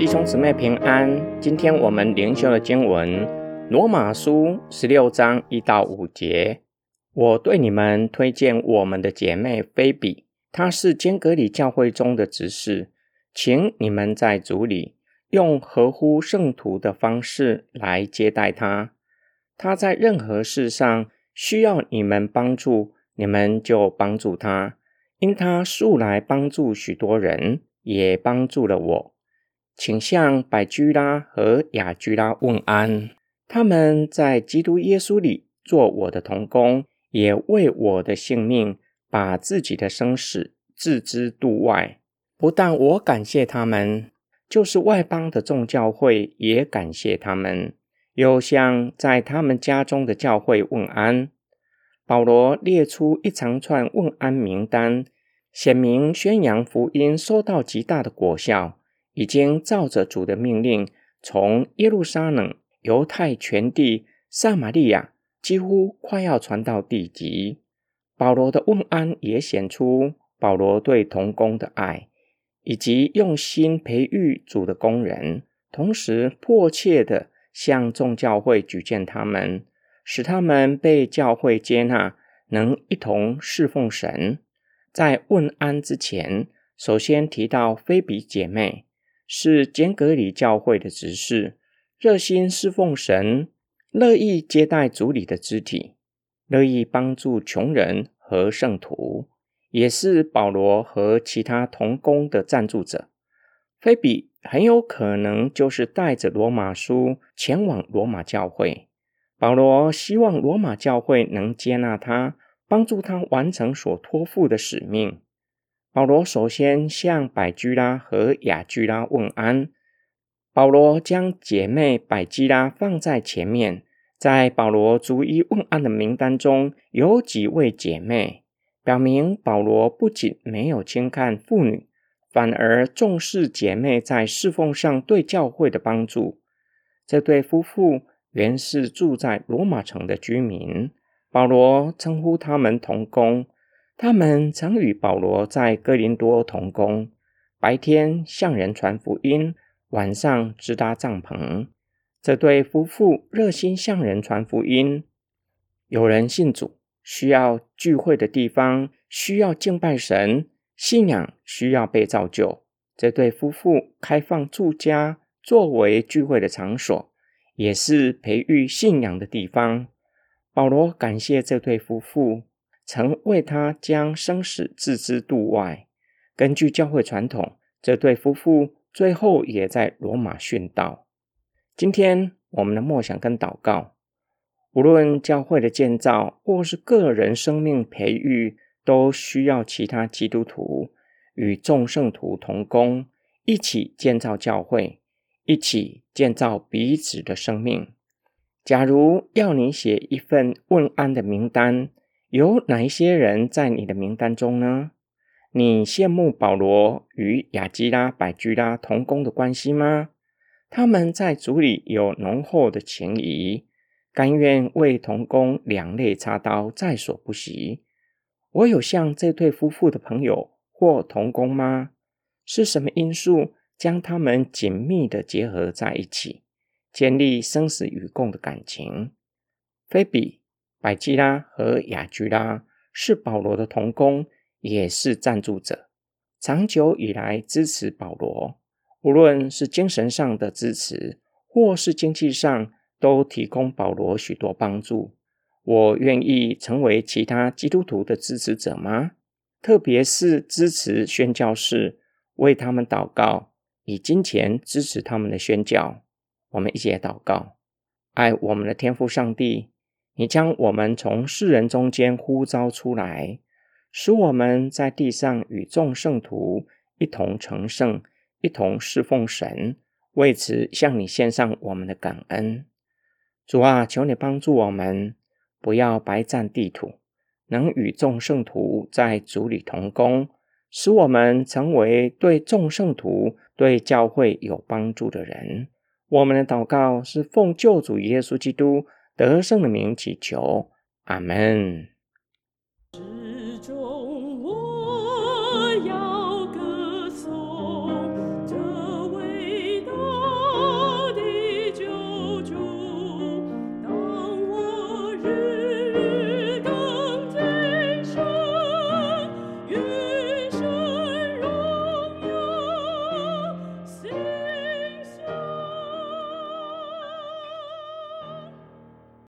弟兄姊妹平安。今天我们灵修的经文《罗马书》十六章一到五节。我对你们推荐我们的姐妹菲比，她是坚格里教会中的执事，请你们在主里用合乎圣徒的方式来接待她。她在任何事上需要你们帮助，你们就帮助她，因她素来帮助许多人，也帮助了我。请向百居拉和雅居拉问安。他们在基督耶稣里做我的同工，也为我的性命把自己的生死置之度外。不但我感谢他们，就是外邦的众教会也感谢他们。又向在他们家中的教会问安。保罗列出一长串问安名单，显明宣扬福音收到极大的果效。已经照着主的命令，从耶路撒冷、犹太全地、撒玛利亚，几乎快要传到地极。保罗的问安也显出保罗对童工的爱，以及用心培育主的工人，同时迫切的向众教会举荐他们，使他们被教会接纳，能一同侍奉神。在问安之前，首先提到菲比姐妹。是简格里教会的执事，热心侍奉神，乐意接待主里的肢体，乐意帮助穷人和圣徒，也是保罗和其他同工的赞助者。菲比很有可能就是带着罗马书前往罗马教会。保罗希望罗马教会能接纳他，帮助他完成所托付的使命。保罗首先向百居拉和雅居拉问安。保罗将姐妹百基拉放在前面，在保罗逐一问安的名单中有几位姐妹，表明保罗不仅没有轻看妇女，反而重视姐妹在侍奉上对教会的帮助。这对夫妇原是住在罗马城的居民，保罗称呼他们同工。他们曾与保罗在哥林多同工，白天向人传福音，晚上支搭帐篷。这对夫妇热心向人传福音。有人信主，需要聚会的地方，需要敬拜神，信仰需要被造就。这对夫妇开放住家作为聚会的场所，也是培育信仰的地方。保罗感谢这对夫妇。曾为他将生死置之度外。根据教会传统，这对夫妇最后也在罗马殉道。今天我们的默想跟祷告，无论教会的建造或是个人生命培育，都需要其他基督徒与众圣徒同工，一起建造教会，一起建造彼此的生命。假如要你写一份问安的名单，有哪一些人在你的名单中呢？你羡慕保罗与雅基拉、百居拉同工的关系吗？他们在主里有浓厚的情谊，甘愿为同工两肋插刀，在所不惜。我有像这对夫妇的朋友或同工吗？是什么因素将他们紧密的结合在一起，建立生死与共的感情？菲比。百基拉和雅居拉是保罗的同工，也是赞助者，长久以来支持保罗，无论是精神上的支持，或是经济上，都提供保罗许多帮助。我愿意成为其他基督徒的支持者吗？特别是支持宣教士，为他们祷告，以金钱支持他们的宣教。我们一起来祷告，爱我们的天父上帝。你将我们从世人中间呼召出来，使我们在地上与众圣徒一同成圣，一同侍奉神。为此，向你献上我们的感恩。主啊，求你帮助我们，不要白占地土，能与众圣徒在主里同工，使我们成为对众圣徒、对教会有帮助的人。我们的祷告是奉救主耶稣基督。得胜的名祈求，阿门。